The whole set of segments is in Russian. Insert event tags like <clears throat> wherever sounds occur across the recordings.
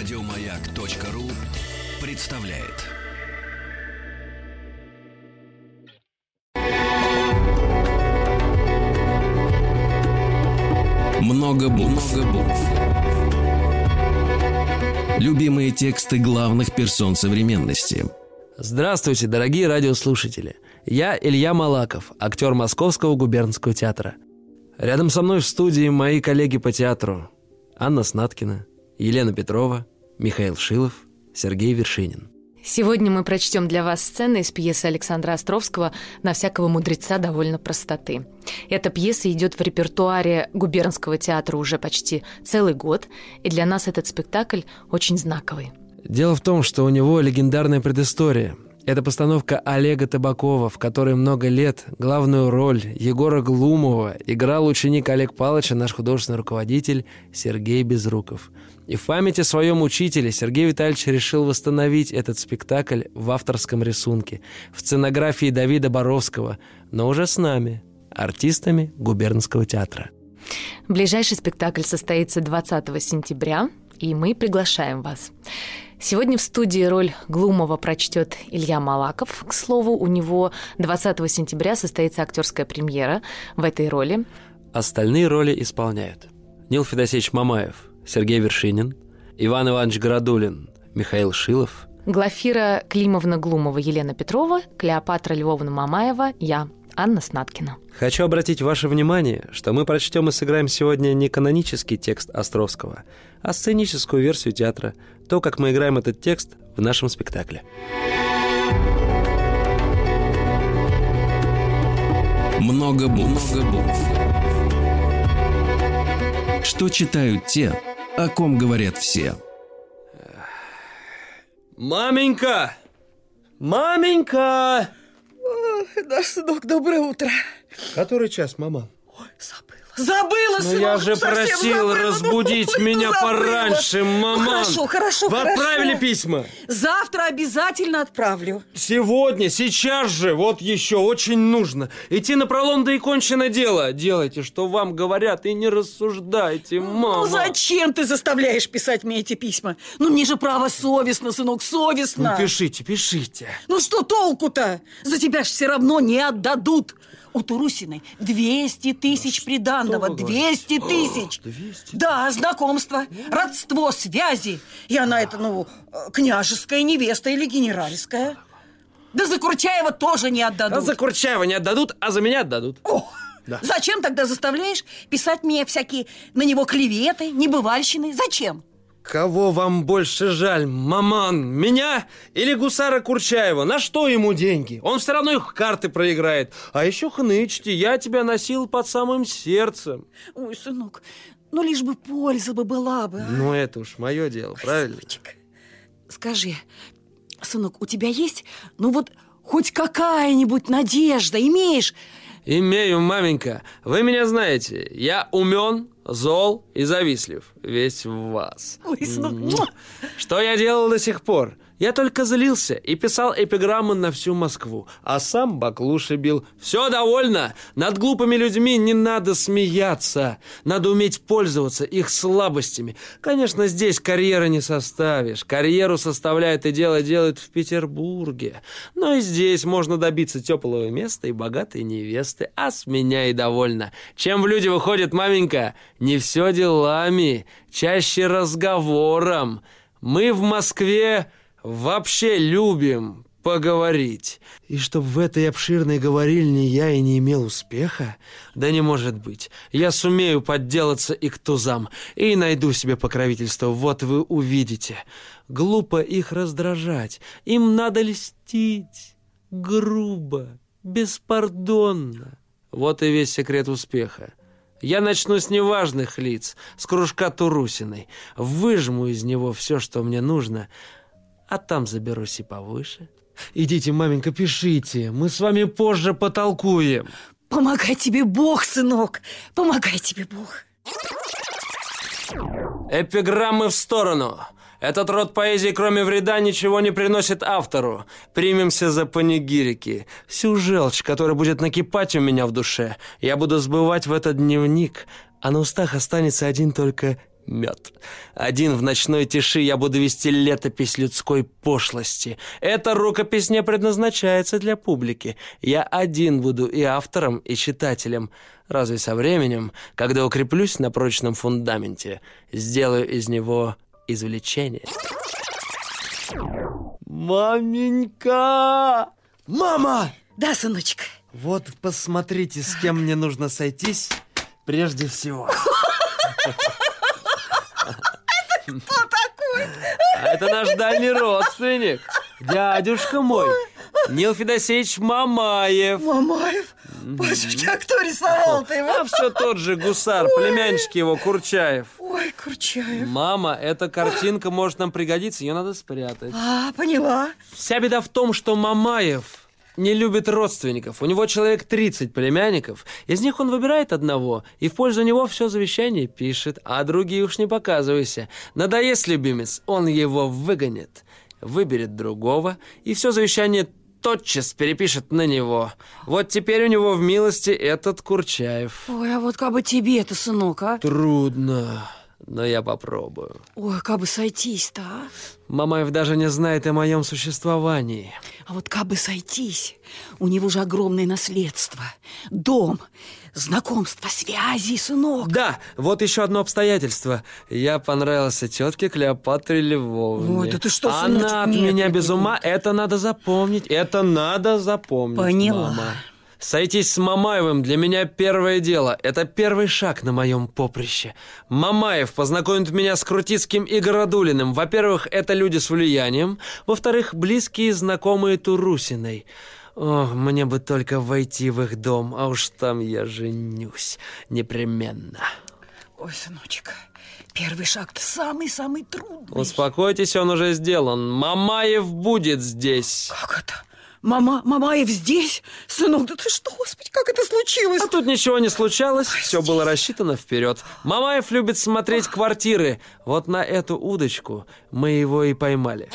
Радиомаяк.ру представляет. Много букв. Много букв. Любимые тексты главных персон современности. Здравствуйте, дорогие радиослушатели. Я Илья Малаков, актер Московского губернского театра. Рядом со мной в студии мои коллеги по театру Анна Снаткина, Елена Петрова, Михаил Шилов, Сергей Вершинин. Сегодня мы прочтем для вас сцены из пьесы Александра Островского «На всякого мудреца довольно простоты». Эта пьеса идет в репертуаре губернского театра уже почти целый год, и для нас этот спектакль очень знаковый. Дело в том, что у него легендарная предыстория – это постановка Олега Табакова, в которой много лет главную роль Егора Глумова играл ученик Олег Палыча, наш художественный руководитель Сергей Безруков. И в памяти о своем учителе Сергей Витальевич решил восстановить этот спектакль в авторском рисунке, в сценографии Давида Боровского, но уже с нами, артистами губернского театра. Ближайший спектакль состоится 20 сентября, и мы приглашаем вас. Сегодня в студии роль Глумова прочтет Илья Малаков. К слову, у него 20 сентября состоится актерская премьера в этой роли. Остальные роли исполняют Нил Федосеевич Мамаев, Сергей Вершинин, Иван Иванович Городулин, Михаил Шилов, Глафира Климовна Глумова, Елена Петрова, Клеопатра Львовна Мамаева, я, Анна Снаткина. Хочу обратить ваше внимание, что мы прочтем и сыграем сегодня не канонический текст Островского, а сценическую версию театра, то, как мы играем этот текст в нашем спектакле. Много букв. Много букв. Что читают те, о ком говорят все. Маменька! Маменька! Да, сынок, доброе утро. Который час, мама? Ой, забыла. Забыла, Но сынок, я же просил забыла. разбудить Ну, меня забыла. пораньше, маман. Хорошо, хорошо, Вы хорошо. отправили письма? Завтра обязательно отправлю. Сегодня, сейчас же, вот еще очень нужно. Идти на пролом, да и кончено дело. Делайте, что вам говорят, и не рассуждайте, мама. Ну зачем ты заставляешь писать мне эти письма? Ну мне же право совестно, сынок, совестно. Ну, пишите, пишите. Ну что толку-то? За тебя ж все равно не отдадут. У Турусиной 200 тысяч приданного. Вы 200 тысяч. 200? Да, знакомство, родство, связи. И она это, ну, княжеская невеста или генеральская. Да за Курчаева тоже не отдадут. А за Курчаева не отдадут, а за меня отдадут. О, Зачем тогда заставляешь писать мне всякие на него клеветы, небывальщины? Зачем? Кого вам больше жаль, маман? Меня или гусара Курчаева? На что ему деньги? Он все равно их карты проиграет. А еще хнычьте, я тебя носил под самым сердцем. Ой, сынок, ну лишь бы польза бы была бы. а. Ну, это уж мое дело, правильно? Сыночек, скажи, сынок, у тебя есть, ну вот, хоть какая-нибудь надежда имеешь? Имею, маменька. Вы меня знаете. Я умен, зол и завистлив. Весь в вас. Ой. Что я делал до сих пор? Я только злился и писал эпиграммы на всю Москву, а сам баклуши бил. Все довольно. Над глупыми людьми не надо смеяться. Надо уметь пользоваться их слабостями. Конечно, здесь карьеры не составишь. Карьеру составляет и дело делают в Петербурге. Но и здесь можно добиться теплого места и богатой невесты. А с меня и довольно. Чем в люди выходит, маменька? Не все делами, чаще разговором. Мы в Москве вообще любим поговорить. И чтоб в этой обширной говорильне я и не имел успеха? Да не может быть. Я сумею подделаться и к тузам, и найду себе покровительство. Вот вы увидите. Глупо их раздражать. Им надо льстить. Грубо, беспардонно. Вот и весь секрет успеха. Я начну с неважных лиц, с кружка Турусиной. Выжму из него все, что мне нужно, а там заберусь и повыше. Идите, маменька, пишите. Мы с вами позже потолкуем. Помогай тебе Бог, сынок, помогай тебе Бог. Эпиграммы в сторону. Этот род поэзии, кроме вреда, ничего не приносит автору. Примемся за панигирики. Всю желчь, которая будет накипать у меня в душе, я буду сбывать в этот дневник, а на устах останется один только мед. Один в ночной тиши я буду вести летопись людской пошлости. Эта рукопись не предназначается для публики. Я один буду и автором, и читателем. Разве со временем, когда укреплюсь на прочном фундаменте, сделаю из него извлечение? Маменька! Мама! Да, сыночек. Вот посмотрите, с кем мне нужно сойтись прежде всего. <laughs> Кто такой? А это наш дальний родственник, дядюшка мой, Нил Федосеевич Мамаев. Мамаев? Батюшки, а кто рисовал-то его? А все тот же гусар, племяннички его, Курчаев. Ой, Курчаев. Мама, эта картинка может нам пригодиться, ее надо спрятать. А, поняла. Вся беда в том, что Мамаев не любит родственников. У него человек 30 племянников. Из них он выбирает одного и в пользу него все завещание пишет, а другие уж не показывайся. Надоест любимец, он его выгонит, выберет другого, и все завещание тотчас перепишет на него. Вот теперь у него в милости этот Курчаев. Ой, а вот как бы тебе это, сынок, а? Трудно, но я попробую. Ой, как бы сойтись-то, а? Мамаев даже не знает о моем существовании. А вот как бы сойтись, у него же огромное наследство, дом, знакомство, связи, сынок. Да, вот еще одно обстоятельство. Я понравился тетке Клеопатре Львовне. Ой, да ты что, сыночек? Она от Нет, меня нет, без нет, ума. Это надо запомнить. Это надо запомнить, Поняла. мама. Сойтись с Мамаевым для меня первое дело. Это первый шаг на моем поприще. Мамаев познакомит меня с Крутицким и Городулиным. Во-первых, это люди с влиянием. Во-вторых, близкие знакомые Турусиной. Ох, мне бы только войти в их дом, а уж там я женюсь. Непременно. Ой, сыночек, первый шаг-то самый-самый трудный. Успокойтесь, он уже сделан. Мамаев будет здесь. Как это? Мама, Мамаев здесь? Сынок, да ты что, господи, как это случилось? А тут ничего не случалось, все было рассчитано вперед. Мамаев любит смотреть квартиры. Вот на эту удочку мы его и поймали.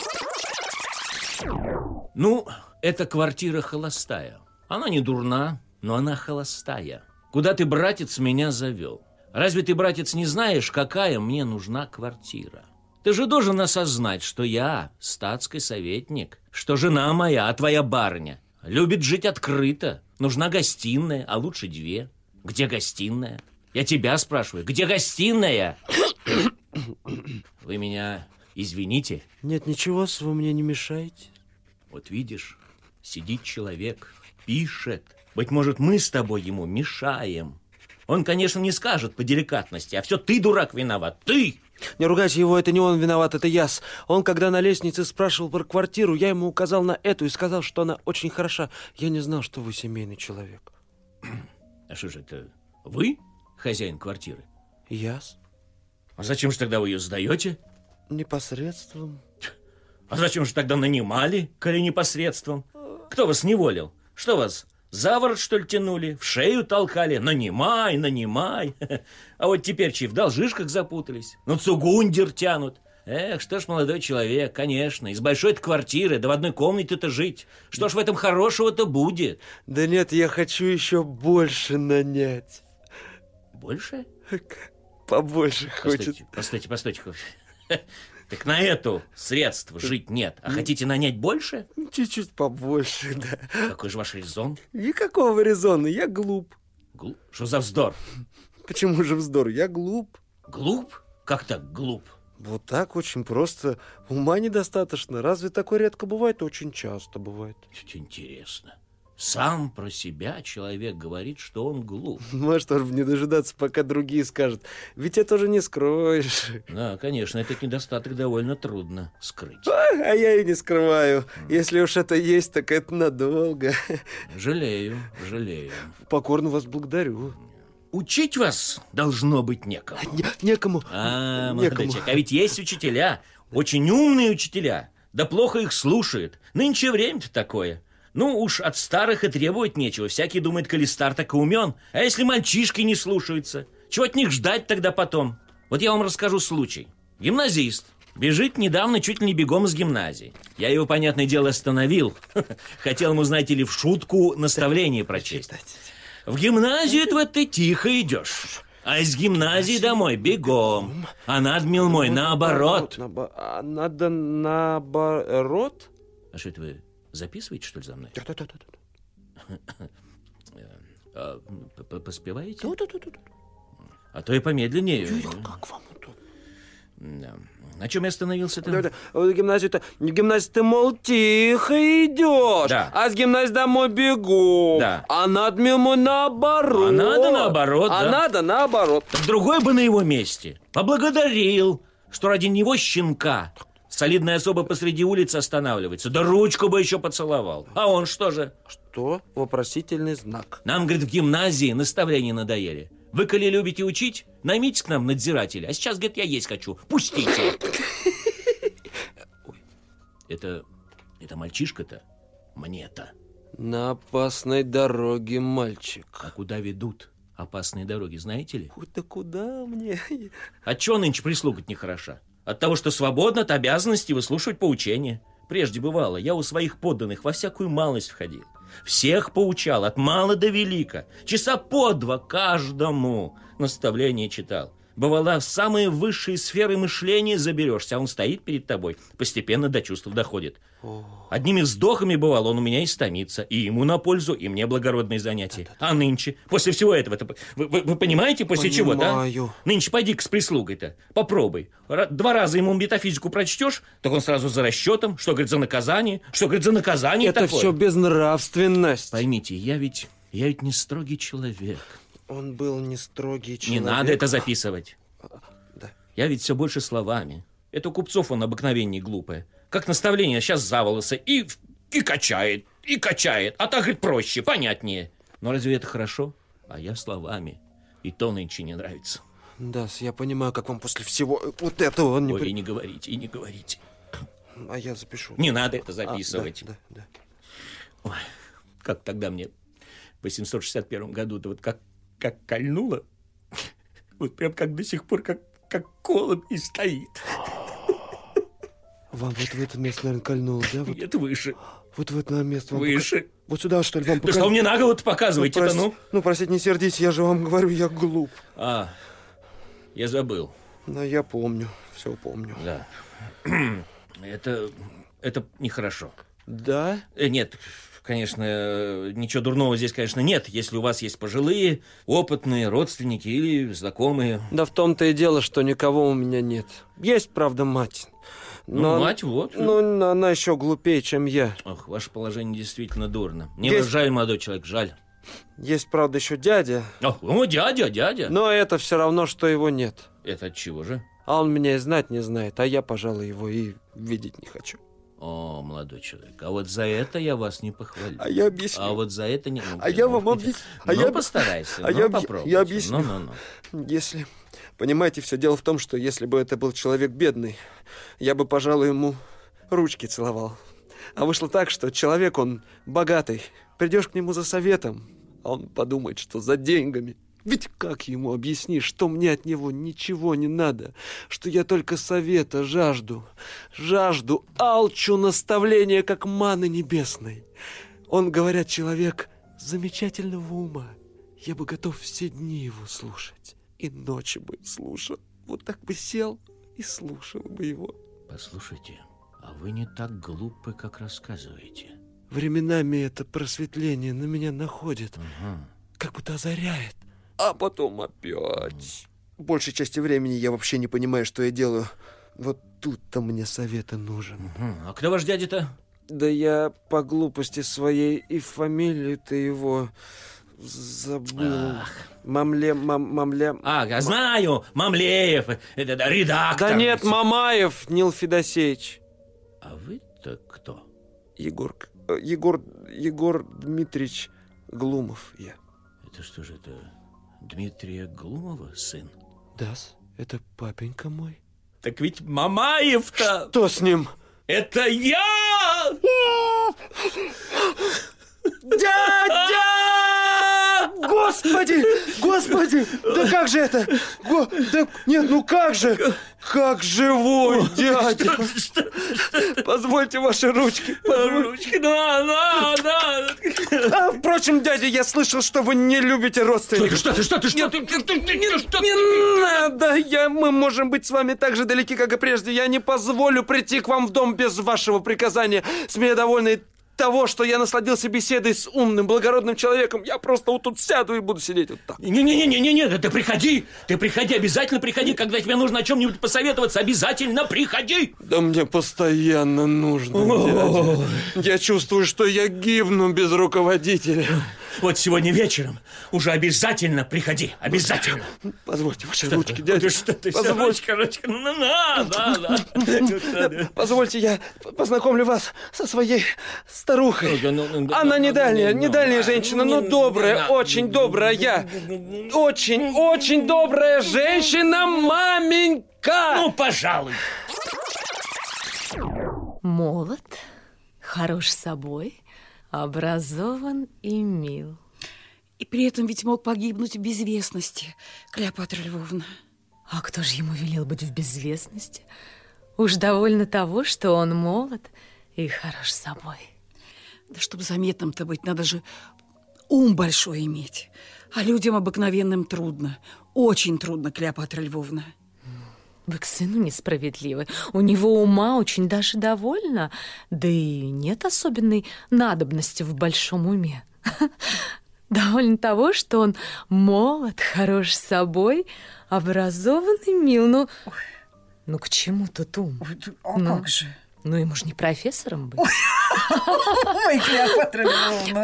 Ну, эта квартира холостая. Она не дурна, но она холостая. Куда ты, братец, меня завел? Разве ты, братец, не знаешь, какая мне нужна квартира? Ты же должен осознать, что я статский советник, что жена моя, а твоя барыня, любит жить открыто. Нужна гостиная, а лучше две. Где гостиная? Я тебя спрашиваю, где гостиная? Вы меня извините, Нет, ничего, вы мне не мешаете. вот видишь, сидит человек, пишет. Быть может, мы с тобой ему мешаем. Он, конечно, не скажет по деликатности, а все ты, дурак, виноват. Ты! Не ругайте его, это не он виноват, это я. Он, когда на лестнице спрашивал про квартиру, я ему указал на эту и сказал, что она очень хороша. Я не знал, что вы семейный человек. А что же это, вы хозяин квартиры? Яс? А зачем же тогда вы ее сдаете? Непосредством. А зачем же тогда нанимали, коли непосредством? Кто вас неволил? Что вас, за ворот, что ли, тянули? В шею толкали? Нанимай, нанимай. <laughs> А вот теперь чьи в должишках запутались? Ну, цугундер тянут. Эх, что ж, молодой человек, конечно, из большой квартиры, да в одной комнате-то жить. Что ж в этом хорошего-то будет? Да нет, я хочу еще больше нанять. Больше? Побольше хочет. Постойте, постойте, постойте. <laughs> Так на эту средств жить нет. А хотите нанять больше? Чуть-чуть побольше, да. Какой же ваш резон? Никакого резона, я глуп. Глуп? Что за вздор? Почему же вздор? Я глуп. Глуп? Как так глуп? Вот так очень просто. Ума недостаточно. Разве такое редко бывает? Очень часто бывает. Интересно. Сам про себя человек говорит, что он глуп. Ну а что ж не дожидаться, пока другие скажут. Ведь это уже не скроешь. Да, конечно, этот недостаток довольно трудно скрыть. А я и не скрываю. Если уж это есть, так это надолго. Жалею, жалею. Покорно вас благодарю. Учить вас должно быть некому. Не- некому. А, молодой Некому. человек, а ведь есть учителя, очень умные учителя, да плохо их слушают. Нынче время-то такое. Ну уж от старых и требовать нечего. Всякий думает, коли стар, так и умен. А если мальчишки не слушаются? Чего от них ждать тогда потом? Вот я вам расскажу случай. Гимназист. Бежит недавно чуть ли не бегом из гимназии. Я его, понятное дело, остановил. <laughs> Хотел ему, знаете ли, в шутку наставление прочесть. В гимназию это вот ты тихо идешь. А из гимназии домой бегом. А надмил мой наоборот. Наобо- а надо наоборот? А что это вы записываете, что ли, за мной? Да-да-да-да. А, п- п- поспеваете? Да-да-да-да. А то и помедленнее. Как вам удобно? Да. На чем я остановился-то? Да-да. В гимназию-то, в гимназию ты, мол, тихо идешь, Да. а с гимназии домой бегу. Да. А надо мой наоборот. А надо наоборот, А да. надо наоборот. Так другой бы на его месте поблагодарил, что ради него щенка солидная особа посреди улицы останавливается. Да ручку бы еще поцеловал. А он что же? Что? Вопросительный знак. Нам, говорит, в гимназии наставления надоели. Вы, коли любите учить, наймите к нам надзирателя. А сейчас, говорит, я есть хочу. Пустите. <laughs> Это, это мальчишка-то? Мне-то. На опасной дороге, мальчик. А куда ведут опасные дороги, знаете ли? Да куда мне? От чего нынче прислугать нехороша? От того, что свободно от обязанности выслушивать поучения. Прежде бывало, я у своих подданных во всякую малость входил. Всех поучал, от мала до велика. Часа по два каждому наставление читал. Бывало, в самые высшие сферы мышления заберешься, а он стоит перед тобой, постепенно до чувств доходит. Одними вздохами бывало, он у меня истомится, и ему на пользу, и мне благородные занятия. А нынче, после всего этого, вы, вы- вы понимаете, после чего, да? Понимаю. Нынче пойди-ка с прислугой-то, попробуй. Два раза ему метафизику прочтешь, так он сразу за расчетом, что, говорит, за наказание, что, говорит, за наказание Это такое. все безнравственность. Поймите, я ведь, я ведь не строгий человек. Он был не строгий Не человек. надо это записывать. Да. Я ведь все больше словами. Это купцов он обыкновение глупое. Как наставление сейчас за волосы и, и качает, и качает. А так, говорит, проще, понятнее. Но разве это хорошо? А я словами. И то нынче не нравится. Да, я понимаю, как вам после всего вот этого не Ой, при- и не говорите, и не говорите. А я запишу. Не надо это А, записывать. да, да, да. Ой, как тогда мне в 861 году, да вот как, как кольнуло, <laughs> вот прям как до сих пор, как, как колом и стоит. <laughs> Вам вот в это место, наверное, кольнуло, да? Вот, Нет, выше, вот в это место вам выше. пока- Вот сюда, что ли, вам Да что вы мне на голову показываете-то, прости- ну? ну, простите, не сердитесь, я же вам говорю, я глуп. А, я забыл, Но я помню, все помню. да. <clears throat> Это, это нехорошо. Да? Э, Нет, конечно, э, ничего дурного здесь, конечно, нет, если у вас есть пожилые, опытные родственники или знакомые. Да в том-то и дело, что никого у меня нет. Есть, правда, мать. Ну, мать, вот. Ну, она еще глупее, чем я. Ох, ваше положение действительно дурно. Мне Есть- жаль, молодой человек, жаль. Есть, правда, еще дядя, Ох, о, дядя, дядя. но это все равно, что его нет. Это от чего же? А он меня и знать не знает, а я, пожалуй, его и видеть не хочу. О, молодой человек, а вот за это я вас не похвалю. А я объясню. А вот за это не... А я вам объяс- а ну, я- постарайся, а ну, я попробуйте. я объясню. Ну, ну, ну. Если... Понимаете, все дело в том, что если бы это был человек бедный, я бы, пожалуй, ему ручки целовал. А вышло так, что человек, он богатый. Придешь к нему за советом, а он подумает, что за деньгами. Ведь как ему объяснишь, что мне от него ничего не надо, что я только совета жажду, жажду, алчу наставления, как маны небесной. Он, говорят, человек замечательного ума. Я бы готов все дни его слушать, и ночи бы слушал. Вот так бы сел и слушал бы его. Послушайте, а вы не так глупы, как рассказываете. Временами это просветление на меня находит, Ага. как будто озаряет, а потом опять. Большей части времени я вообще не понимаю, что я делаю. Вот тут-то мне совета нужен. Мгм. А кто ваш дядя-то? Да я по глупости своей и фамилию-то его забыл. Мамле, мам, мамля... А, я знаю, Мамлеев, это, да, редактор. Да нет, Мамаев, Нил Федосеевич. А вы-то кто? Егор, э, Егор, Егор Дмитриевич Глумов я. Это что же это, Дмитрия Глумова сын? да это папенька мой. Так ведь Мамаев-то, Что с ним? это я! <laughs> Дядя! Господи! Господи! Да как же это? Го... Да нет, ну как же? Как живой, дядя! Позвольте ваши ручки. Позвольте. Ручки, да, да, да. А, впрочем, дядя, я слышал, что вы не любите родственников. Что ты, что ты, что ты, что ты, что ты, что ты? Не надо, я, мы можем быть с вами так же далеки, как и прежде. Я не позволю прийти к вам в дом без вашего приказания. С меня довольны того, что я насладился беседой с умным, благородным человеком. Я просто вот тут сяду и буду сидеть вот так. Не-не-не-не-не, ты приходи, ты приходи, обязательно приходи, когда тебе нужно о чем-нибудь посоветоваться, обязательно приходи. Да мне постоянно нужно, дядя. Я чувствую, что я гибну без руководителя. Вот сегодня вечером уже обязательно приходи, обязательно. Позвольте ваши ручки, дядя. Что ты, Позвольте. ручка, ручка, ну, на, да, да. <laughs> Позвольте, я познакомлю вас со своей старухой. Ну, ну, ну, Она не ну, дальняя, ну, не ну, дальняя ну, женщина, ну, но ну, добрая, ну, очень ну, добрая. Я очень, очень добрая женщина, маменька. Ну, пожалуй. Молод, хорош собой, образован и мил. И при этом ведь мог погибнуть в безвестности, Клеопатра Львовна. А кто же ему велел быть в безвестности? Уж довольно того, что он молод и хорош собой. Да чтобы заметным-то быть, надо же ум большой иметь. А людям обыкновенным трудно. Очень трудно, Клеопатра Львовна. Вы к сыну несправедливы. У него ума очень даже довольно, да и нет особенной надобности в большом уме. <laughs> Довольно того, что он молод, хорош собой, образован и мил. Ну, ну к чему тут ум? А Ну. как же? Ну, ему же не профессором быть. Ой. <laughs>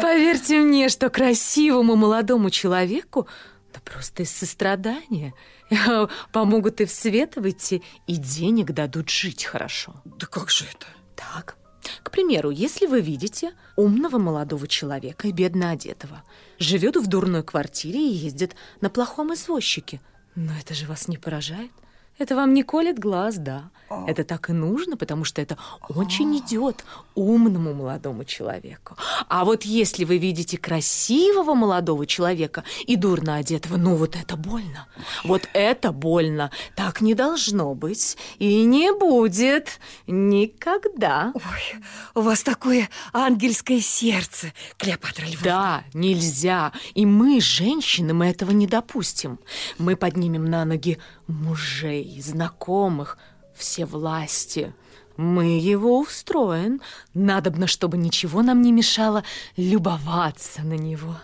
Поверьте мне, что красивому молодому человеку да просто из сострадания <laughs> помогут и в свет выйти, и денег дадут жить хорошо. Да как же это? Так, к примеру, если вы видите умного молодого человека и бедно одетого, живет в дурной квартире и ездит на плохом извозчике, но это же вас не поражает? Это вам не колет глаз, да. Это так и нужно, потому что это очень идет умному молодому человеку. А вот если вы видите красивого молодого человека и дурно одетого, ну вот это больно. Вот это больно. Так не должно быть и не будет никогда. Ой, у вас такое ангельское сердце, Клеопатра Львовна. Да, нельзя. И мы, женщины, мы этого не допустим. Мы поднимем на ноги мужей, знакомых, все власти. Мы его устроим. Надобно, чтобы ничего нам не мешало любоваться на него.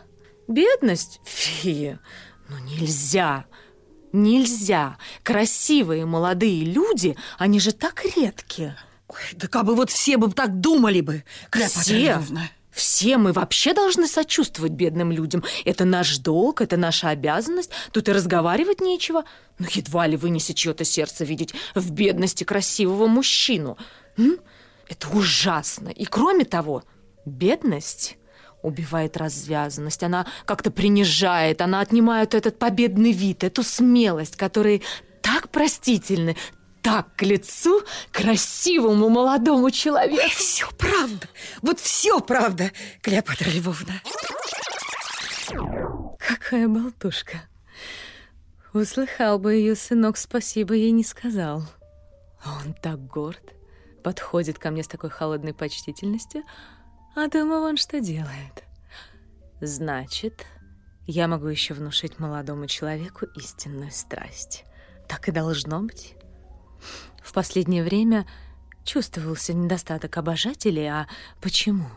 Бедность? Фи, ну нельзя. Нельзя. Красивые молодые люди, они же так редкие. Ой, да как бы вот все бы так думали бы, Клеопатра Все. Львовна. Все мы вообще должны сочувствовать бедным людям. Это наш долг, это наша обязанность. Тут и разговаривать нечего. Но едва ли вынесет чье-то сердце видеть в бедности красивого мужчину. М? Это ужасно. И кроме того, бедность убивает развязанность. Она как-то принижает, она отнимает этот победный вид, эту смелость, которые так простительны, так к лицу красивому молодому человеку. Ой, все правда. Вот все правда, Клеопатра Львовна. Какая болтушка. Услыхал бы ее сынок, спасибо ей не сказал. А Он так горд, подходит ко мне с такой холодной почтительностью, а думаю, он что делает. Значит, я могу еще внушить молодому человеку истинную страсть. Так и должно быть. В последнее время чувствовался недостаток обожателей, а почему?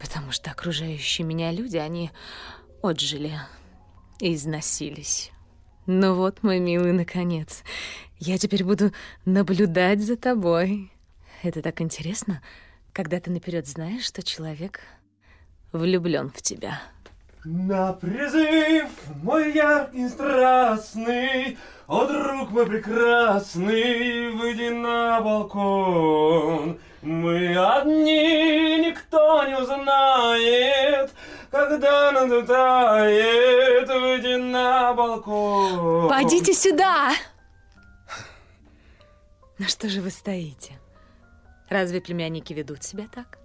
Потому что окружающие меня люди, они отжили и износились. Ну вот, мой милый, наконец. Я теперь буду наблюдать за тобой. Это так интересно, когда ты наперед знаешь, что человек влюблен в тебя. На призыв мой яркий страстный, О, друг мой прекрасный, выйди на балкон. Мы одни, никто не узнает, Когда надутает, выйди на балкон. Пойдите сюда! Ну что же вы стоите? Разве племянники ведут себя так?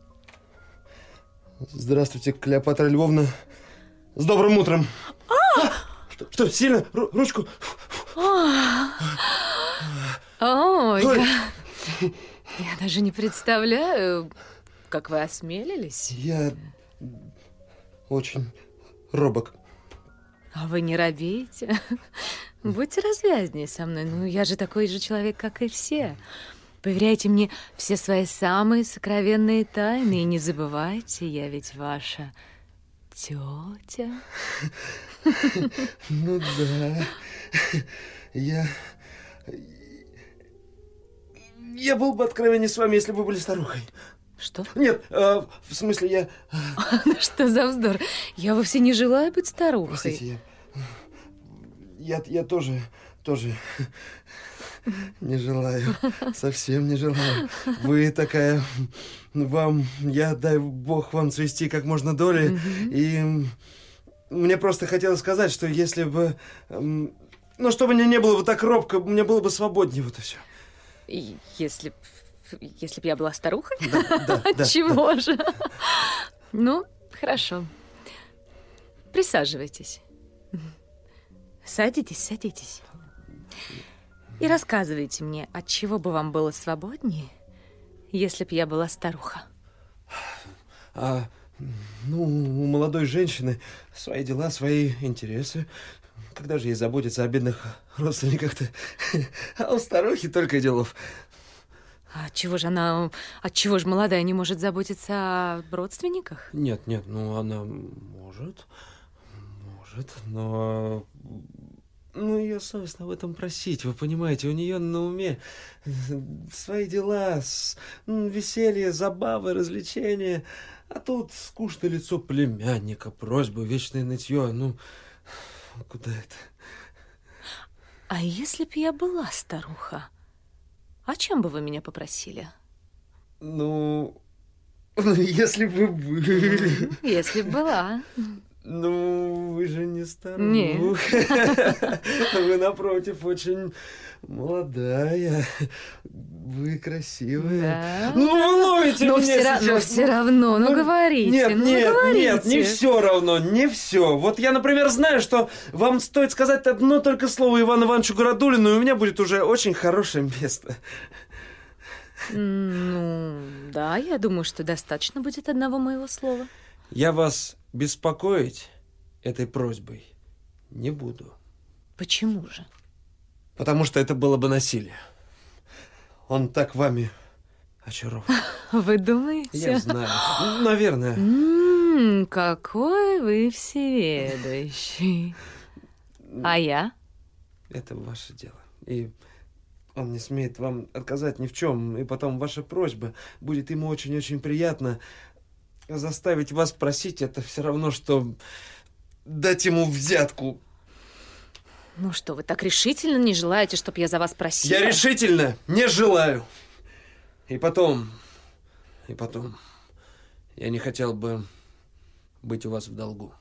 Здравствуйте, Клеопатра Львовна. С добрым утром. А! Что, что, сильно? Ру- ручку? Ой, Ой. я, даже не представляю, как вы осмелились. Я очень робок. А вы не робеете? Будьте развязнее со мной. Ну, я же такой же человек, как и все. Поверяйте мне все свои самые сокровенные тайны. И не забывайте, я ведь ваша тетя. Ну да. Я... Я был бы откровеннее с вами, если бы вы были старухой. Что? Нет, э, в смысле, я... <laughs> Ну что за вздор? Я вовсе не желаю быть старухой. Простите, я... Я, я тоже, тоже не желаю, совсем не желаю. Вы такая, вам, я, дай бог вам цвести как можно доли. И мне просто хотелось сказать, что если бы, м, ну, чтобы мне не было бы так робко, мне было бы свободнее, вот и все. И Если б если б я была старухой? Да, да. <laughs> Чего же? Ну, хорошо. Присаживайтесь. Садитесь, садитесь. И рассказывайте мне, от чего бы вам было свободнее, если б я была старуха. А, ну, у молодой женщины свои дела, свои интересы. Когда же ей заботиться о бедных родственниках-то? А у старухи только делов. А чего же она, от чего же молодая не может заботиться о родственниках? Нет, нет, ну она может, может, но... Ну, ее совестно об этом просить, вы понимаете, у нее на уме свои дела, с- веселье, забавы, развлечения. А тут скучное лицо племянника, просьбы, вечное нытье, ну, куда это? А если б я была старуха, о чем бы вы меня попросили? Ну, <laughs> ну, если бы были... Если б была. Ну, вы же не старуха. <laughs> Вы, напротив, очень молодая. Вы красивая. Да. Ну, вы ловите Но меня все, ра- но сейчас. все равно, ну, говорите, Нет, ну нет, говорите. нет, не все равно, не все. Вот я, например, знаю, что вам стоит сказать одно только слово Ивану Ивановичу Городулину, и у меня будет уже очень хорошее место. Ну, да, я думаю, что достаточно будет одного моего слова. Я вас беспокоить этой просьбой не буду. Почему же? Потому что это было бы насилие. Он так вами очарован. <laughs> Вы думаете? Я знаю. Наверное. М, какой вы всеведущий. А я? Это ваше дело. И он не смеет вам отказать ни в чем. И потом ваша просьба будет ему очень-очень приятно. Заставить вас просить это все равно, что дать ему взятку. Ну что, вы так решительно не желаете, чтобы я за вас просила? Я решительно не желаю. И потом, и потом, я не хотел бы быть у вас в долгу.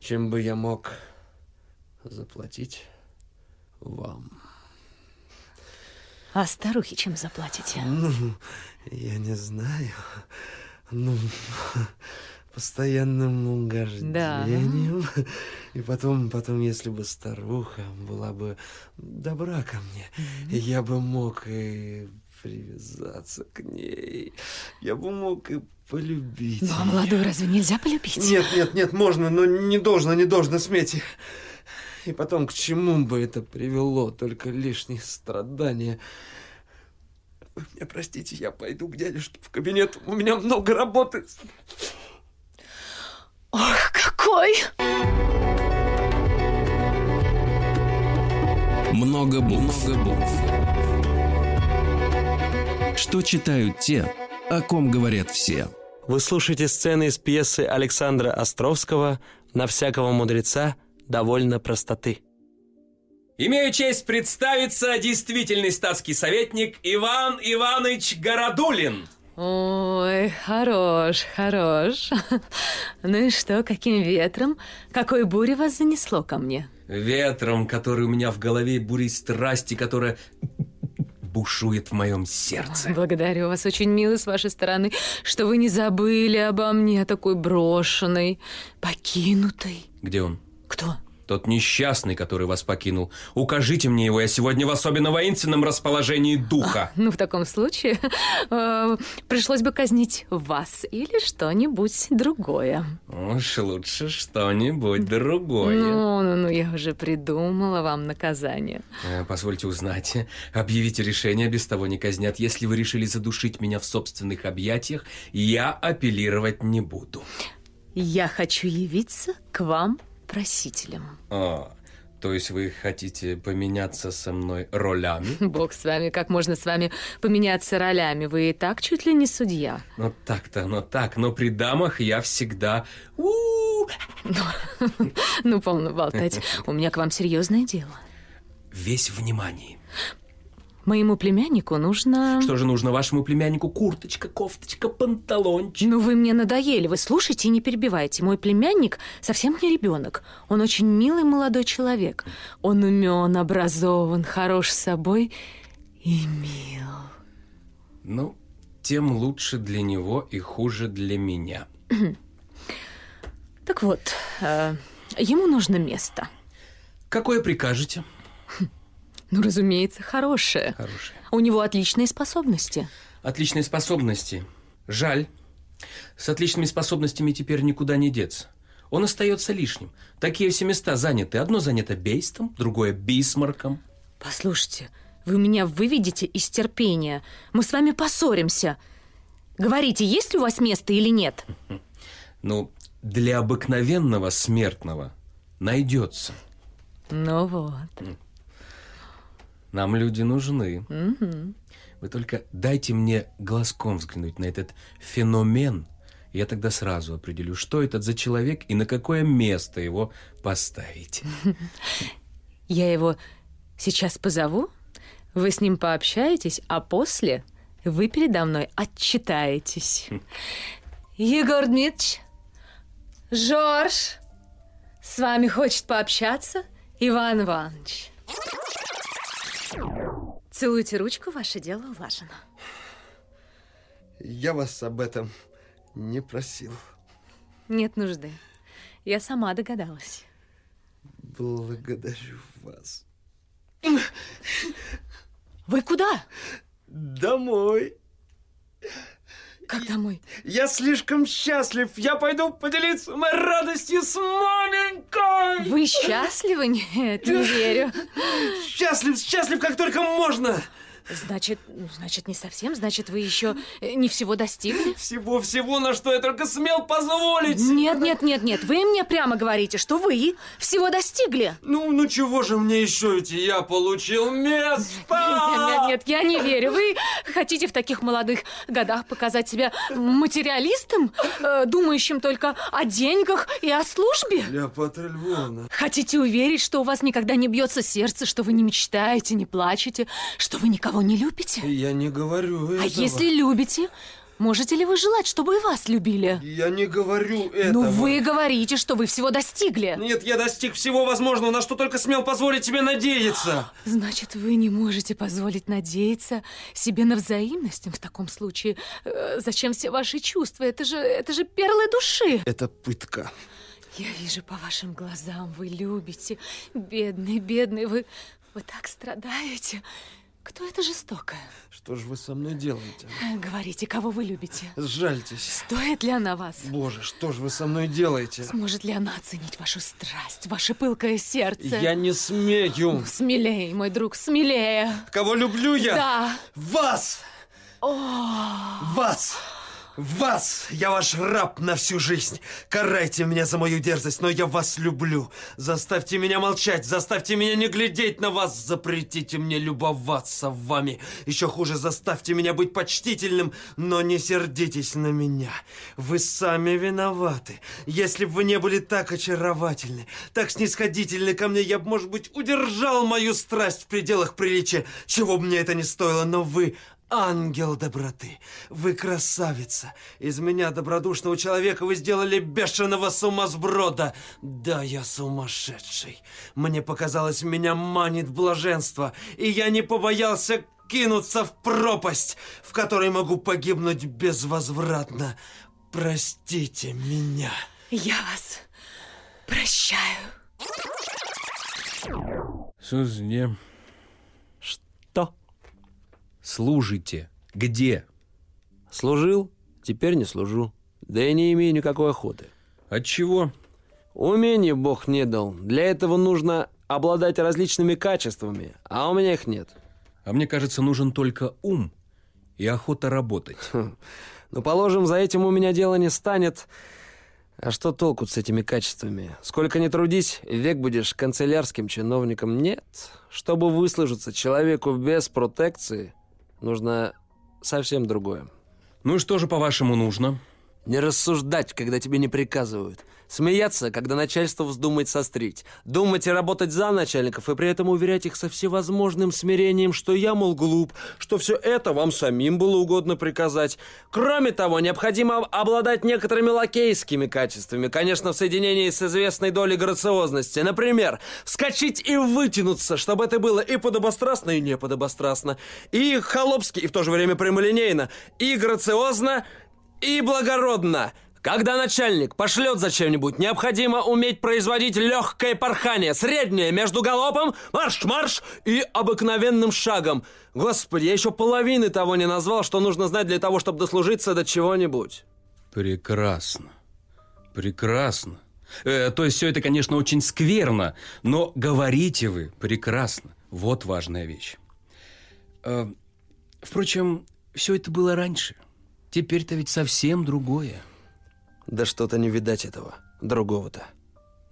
Чем бы я мог заплатить вам? А старухи чем заплатите? Ну, я не знаю. Ну, <laughs> постоянным угождением. И потом, потом, если бы старуха была бы добра ко мне, и я бы мог и привязаться к ней. Я бы мог и полюбить. Ну, а молодую разве нельзя полюбить? Нет, нет, нет, можно, но не должно, не должно, смейте. И потом, к чему бы это привело? Только лишние страдания. Вы меня простите, я пойду к дядюшке в кабинет. У меня много работы. Ох, какой! Много букв. Много букв. Что читают те, о ком говорят все. Вы слушаете сцены из пьесы Александра Островского «На всякого мудреца довольно простоты». Имею честь представиться действительный статский советник Иван Иванович Городулин. Ой, хорош, хорош. <laughs> Ну и что, каким ветром, какой бурей вас занесло ко мне? Ветром, который у меня в голове, бурей страсти, которая бушует в моем сердце. Благодарю вас, очень мило с вашей стороны, что вы не забыли обо мне, такой брошенной, покинутой. Где он? Кто? Тот несчастный, который вас покинул. Укажите мне его, я сегодня в особенно воинственном расположении духа. <laughs> Ну, в таком случае э, пришлось бы казнить вас или что-нибудь другое. Уж лучше что-нибудь другое. Ну, ну, ну, я уже придумала вам наказание. Э, Позвольте узнать. Объявите решение, без того не казнят. Если вы решили задушить меня в собственных объятиях, я апеллировать не буду. Я хочу явиться к вам просителем. А, то есть вы хотите поменяться со мной ролями? <laughs> Бог с вами, как можно с вами поменяться ролями? Вы и так чуть ли не судья. Ну так-то, ну так, но при дамах я всегда... у <laughs> Ну, полно болтать. <laughs> У меня к вам серьезное дело. Весь внимание. Моему племяннику нужно... Что же нужно вашему племяннику? Курточка, кофточка, панталончик. Ну, вы мне надоели. Вы слушайте и не перебивайте. Мой племянник совсем не ребенок. Он очень милый молодой человек. Он умен, образован, хорош с собой и мил. Ну, тем лучше для него и хуже для меня. Так вот, э, ему нужно место. Какое прикажете? <laughs> Ну, разумеется, хорошее. Хорошее. У него отличные способности. Отличные способности. Жаль. С отличными способностями теперь никуда не деться. Он остается лишним. Такие все места заняты. Одно занято Бейстом, другое Бисмарком. Послушайте, вы меня выведете из терпения. Мы с вами поссоримся. Говорите, есть ли у вас место или нет? Ну, для обыкновенного смертного найдется. Ну вот. Нам люди нужны. Вы только дайте мне глазком взглянуть на этот феномен. и Я тогда сразу определю, что это за человек и на какое место его поставить. Я его сейчас позову, вы с ним пообщаетесь, а после вы передо мной отчитаетесь. <laughs> Егор Дмитриевич, Жорж, с вами хочет пообщаться Иван Иванович. Целуйте ручку, ваше дело улажено. Я вас об этом не просил. Нет нужды. Я сама догадалась. Благодарю вас. Вы куда? Домой. Как домой? Я слишком счастлив. Я пойду поделиться моей радостью с маменькой. Вы счастливы? <laughs> Нет, не верю. Счастлив, счастлив, как только можно. Значит, ну, значит, не совсем. Значит, вы еще э, не всего достигли? <laughs> Всего-всего, на что я только смел позволить. Нет, нет, нет, нет. Вы мне прямо говорите, что вы всего достигли. Ну, ну чего же мне еще ведь я получил место? Нет, нет, нет, я не верю. Вы хотите в таких молодых годах показать себя материалистом, э, думающим только о деньгах и о службе? Клеопатра Львовна. Хотите уверить, что у вас никогда не бьется сердце, что вы не мечтаете, не плачете, что вы никого не любите? Я не говорю этого. А если любите, можете ли вы желать, чтобы и вас любили? Я не говорю этого. Ну, вы говорите, что вы всего достигли. Нет, я достиг всего возможного, на что только смел позволить себе надеяться. <gasps> Значит, вы не можете позволить надеяться себе на взаимность в таком случае. э, зачем все ваши чувства? Это же, это же перлы души. Это пытка. Я вижу по вашим глазам, вы любите. Бедный, бедный, вы, вы так страдаете. Кто это жестокая? Что же вы со мной делаете? Э, Говорите, кого вы любите? Сжальтесь. Стоит ли она вас? Боже, что же вы со мной делаете? Сможет ли она оценить вашу страсть, ваше пылкое сердце? Я не смею. Смелее, мой друг, смелее. Кого люблю я? Да. Вас! Вас! Вас! Я ваш раб на всю жизнь. Карайте меня за мою дерзость, но я вас люблю. Заставьте меня молчать, заставьте меня не глядеть на вас, запретите мне любоваться вами. Еще хуже, заставьте меня быть почтительным, но не сердитесь на меня. Вы сами виноваты. Если бы вы не были так очаровательны, так снисходительны ко мне, я бы, может быть, удержал мою страсть в пределах приличия, чего бы мне это не стоило, но вы Ангел доброты, вы красавица. Из меня, добродушного человека, вы сделали бешеного сумасброда. Да, я сумасшедший. Мне показалось, меня манит блаженство, и я не побоялся кинуться в пропасть, в которой могу погибнуть безвозвратно. Простите меня. Я вас прощаю. Сузне. Служите. Где? Служил, теперь не служу. Да и не имею никакой охоты. От чего? Умение Бог не дал. Для этого нужно обладать различными качествами, а у меня их нет. А мне кажется, нужен только ум и охота работать. Ну, положим, за этим у меня дело не станет. А что толку с этими качествами? Сколько ни трудись, век будешь канцелярским чиновником. Нет. Чтобы выслужиться человеку без протекции, нужно совсем другое. Ну и что же, по-вашему, нужно? Не рассуждать, когда тебе не приказывают. Смеяться, когда начальство вздумает сострить. Думать и работать за начальников, и при этом уверять их со всевозможным смирением, что я, мол, глуп, что все это вам самим было угодно приказать. Кроме того, необходимо обладать некоторыми лакейскими качествами, конечно, в соединении с известной долей грациозности. Например, вскочить и вытянуться, чтобы это было и подобострастно, и не подобострастно, и холопски, и в то же время прямолинейно, и грациозно, и благородно. Когда начальник пошлет за чем-нибудь, необходимо уметь производить легкое порхание, среднее между галопом, марш-марш и обыкновенным шагом. Господи, я еще половины того не назвал, что нужно знать для того, чтобы дослужиться до чего-нибудь. Прекрасно. Прекрасно. Э, то есть все это, конечно, очень скверно, но говорите вы прекрасно. Вот важная вещь. Э, впрочем, все это было раньше. Теперь-то ведь совсем другое. Да что-то не видать этого, другого-то.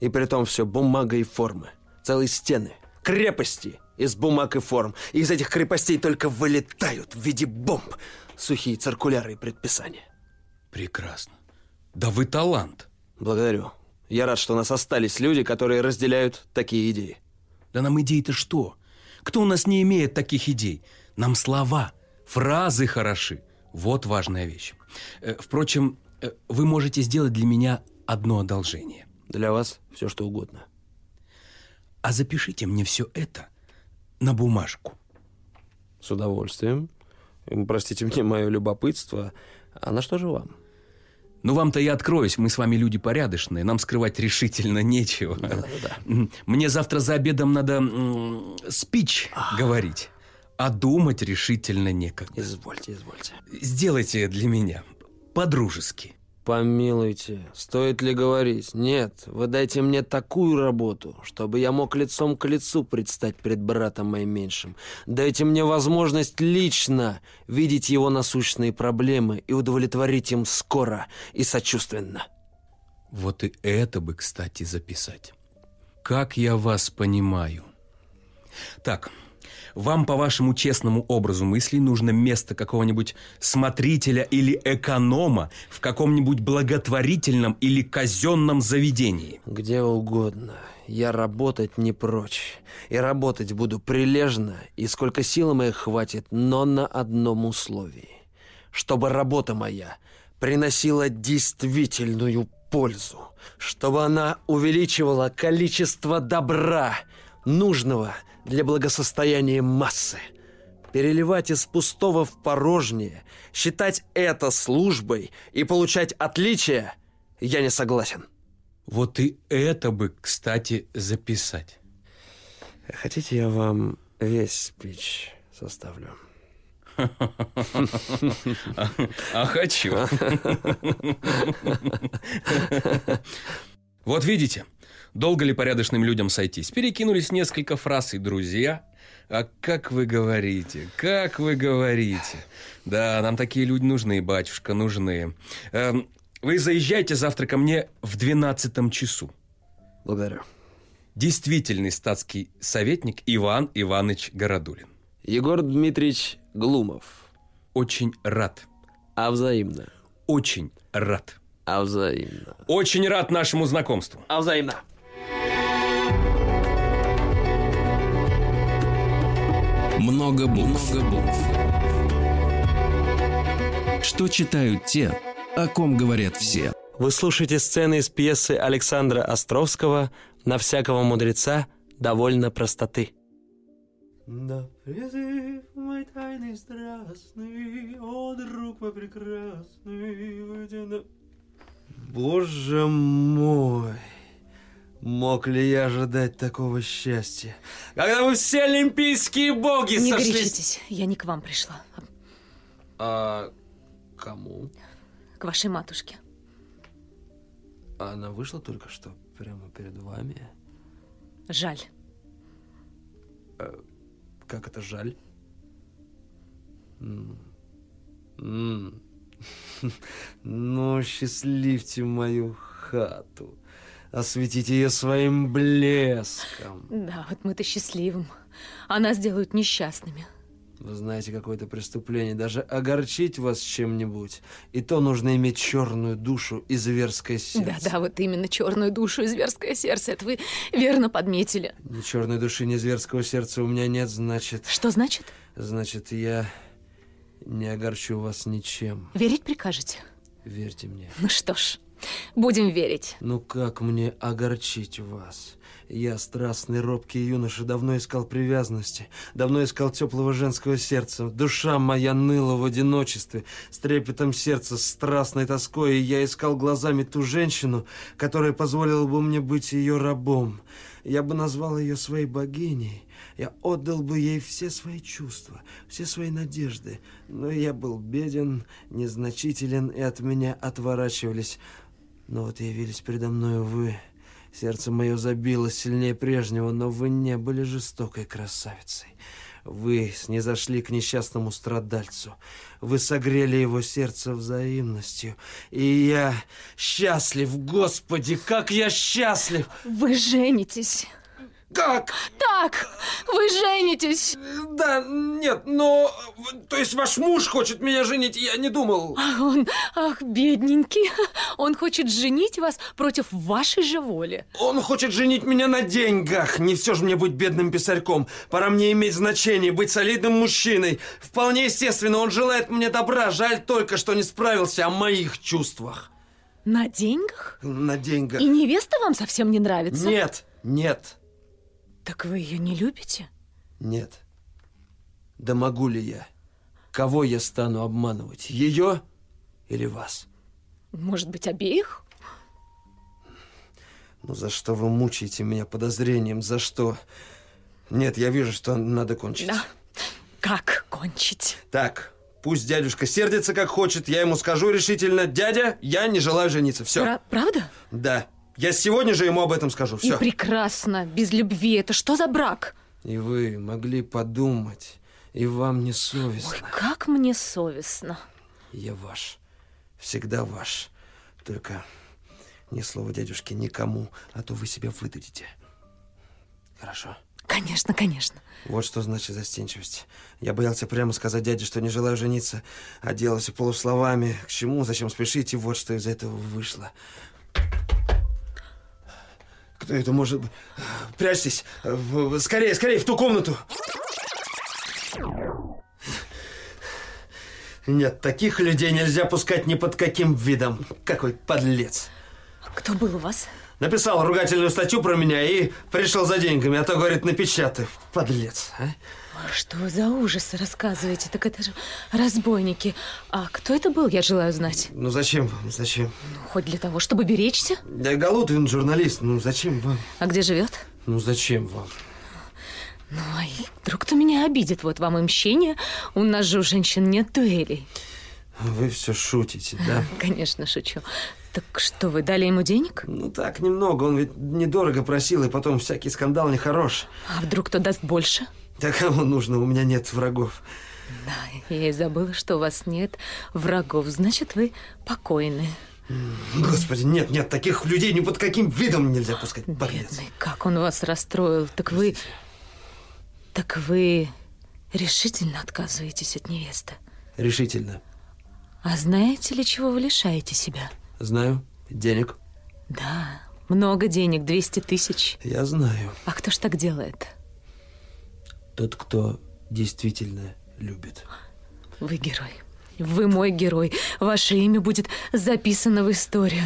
И при том все бумага и формы. Целые стены, крепости из бумаг и форм. И из этих крепостей только вылетают в виде бомб сухие циркуляры и предписания. Прекрасно. Да вы талант. Благодарю. Я рад, что у нас остались люди, которые разделяют такие идеи. Да нам идей-то что? Кто у нас не имеет таких идей? Нам слова, фразы хороши. Вот важная вещь. Э, Впрочем, вы можете сделать для меня одно одолжение. Для вас все что угодно. А запишите мне все это на бумажку. С удовольствием. Простите мне мое любопытство. А на что же вам? Ну, вам-то я откроюсь, мы с вами люди порядочные, нам скрывать решительно нечего. М, Мне завтра за обедом надо спич говорить, а думать решительно некогда. Извольте, извольте. Сделайте для меня по-дружески. Помилуйте, стоит ли говорить? Нет, вы дайте мне такую работу, чтобы я мог лицом к лицу предстать перед братом моим меньшим. Дайте мне возможность лично видеть его насущные проблемы и удовлетворить им скоро и сочувственно. Вот и это бы, кстати, записать. Как я вас понимаю. Так, вам по вашему честному образу мыслей нужно место какого-нибудь смотрителя или эконома в каком-нибудь благотворительном или казенном заведении. Где угодно. Я работать не прочь. И работать буду прилежно, и сколько сил моих хватит, но на одном условии. Чтобы работа моя приносила действительную пользу. Чтобы она увеличивала количество добра, нужного для благосостояния массы. Переливать из пустого в порожнее, считать это службой и получать отличия я не согласен. Вот и это бы, кстати, записать. Хотите, я вам весь спич составлю? А хочу. <laughs> Вот видите, долго ли порядочным людям сойтись? Перекинулись несколько фраз и друзья. А как вы говорите, как вы говорите? Да, нам такие люди нужны, батюшка, нужны. Эм, Вы заезжайте завтра ко мне в двенадцатом часу. Благодарю. Действительный статский советник Иван Иванович Городулин. Егор Дмитриевич Глумов. Очень рад, А взаимно. очень рад. А взаимно. Очень рад нашему знакомству. А взаимно. Много букв. Что читают те, о ком говорят все. Вы слушаете сцены из пьесы Александра Островского «На всякого мудреца довольно простоты». На призыв мой тайный страстный, О, друг мой прекрасный, выйди на... Боже мой! Мог ли я ожидать такого счастья? Когда мы все олимпийские боги Не сошлись... горячитесь, я не к вам пришла, а А кому? к вашей матушке. Она вышла только что прямо перед вами. Жаль. Как это жаль. М. М. <laughs> Ну, счастливьте мою хату. Осветите ее своим блеском. Да, вот мы-то счастливым. А нас делают несчастными. Вы знаете какое-то преступление, даже огорчить вас чем-нибудь. И то нужно иметь черную душу и зверское сердце. Да-да, вот именно черную душу и зверское сердце. Это вы верно подметили. Ни черной души, ни зверского сердца у меня нет, значит... Что значит? Значит, я не огорчу вас ничем. Верить прикажете? Верьте мне. Ну что ж, будем верить. Ну как мне огорчить вас? Я, страстный, робкий юноша, давно искал привязанности, давно искал теплого женского сердца. Душа моя ныла в одиночестве, с трепетом сердца, с страстной тоской, и я искал глазами ту женщину, которая позволила бы мне быть ее рабом. Я бы назвал ее своей богиней, я отдал бы ей все свои чувства, все свои надежды, но я был беден, незначителен, и от меня отворачивались. Но вот явились передо мною вы. Сердце мое забилось сильнее прежнего, но вы не были жестокой красавицей. Вы снизошли к несчастному страдальцу. Вы согрели его сердце взаимностью. И я счастлив, Господи, как я счастлив! Вы женитесь. Как? Так, вы женитесь. Да, нет, но... То есть ваш муж хочет меня женить, я не думал. А он, ах, бедненький, он хочет женить вас против вашей же воли. Он хочет женить меня на деньгах. Не все же мне быть бедным писарьком. Пора мне иметь значение, быть солидным мужчиной. Вполне естественно, он желает мне добра. Жаль только, что не справился о моих чувствах. На деньгах? На деньгах. И невеста вам совсем не нравится? Нет, нет, Так вы ее не любите? нет. Да могу ли я? Кого я стану обманывать? Ее или вас? Может быть, обеих? Ну за что вы мучаете меня подозрением? За что? Нет, я вижу, что надо кончить. Да. Как кончить? Так, пусть дядюшка сердится, как хочет. Я ему скажу решительно, дядя, я не желаю жениться. Все. Пра- правда? Да. Я сегодня же ему об этом скажу. И Все. прекрасно, без любви. Это что за брак? И вы могли подумать, и вам не Ой, совестно. как мне совестно. Я ваш. Всегда ваш. Только ни слова дядюшке никому, а то вы себя выдадите. Хорошо. Конечно, конечно. Вот что значит застенчивость. Я боялся прямо сказать дяде, что не желаю жениться, а делался полусловами. К чему, зачем спешить, и вот что из этого вышло. Кто это может быть? Прячьтесь! Скорее, скорее, в ту комнату! Нет, таких людей нельзя пускать ни под каким видом. Какой подлец. Кто был у вас? Написал ругательную статью про меня и пришел за деньгами, а то, говорит, напечатай. Подлец, а? Что вы за ужасы рассказываете? Так это же разбойники. А кто это был, я желаю знать? Ну зачем вам, зачем? Ну, хоть для того, чтобы беречься? Я Галутвин, журналист, ну зачем вам? А где живет? Ну зачем вам? Ну, а и вдруг-то меня обидит. Вот вам и мщение. У нас же у женщин нет дуэлей. Вы все шутите, да? <laughs> Конечно, шучу. Так что, вы дали ему денег? Ну так, немного, он ведь недорого просил, и потом всякий скандал нехорош. А вдруг кто даст больше? Да кому нужно, у меня нет врагов. Да, я и забыла, что у вас нет врагов. Значит, вы покойны. Господи, нет, нет, таких людей ни под каким видом нельзя пускать. Подлец. Бедный, как он вас расстроил. Так вы... Так вы решительно отказываетесь от невесты. Решительно. А знаете ли, чего вы лишаете себя? Знаю. Денег. Да, много денег, 200 тысяч. Я знаю. А кто ж так делает? Тот, кто действительно любит. Вы герой. Вы мой герой. Ваше имя будет записано в историю.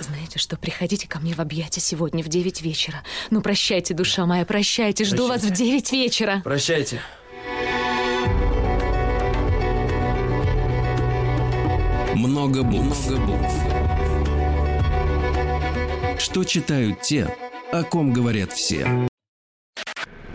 Знаете что, приходите ко мне в объятия сегодня в 9 вечера. Ну, прощайте, душа моя, прощайте. Жду вас в 9 вечера. Прощайте. Много букв. Много букв. Что читают те, о ком говорят все.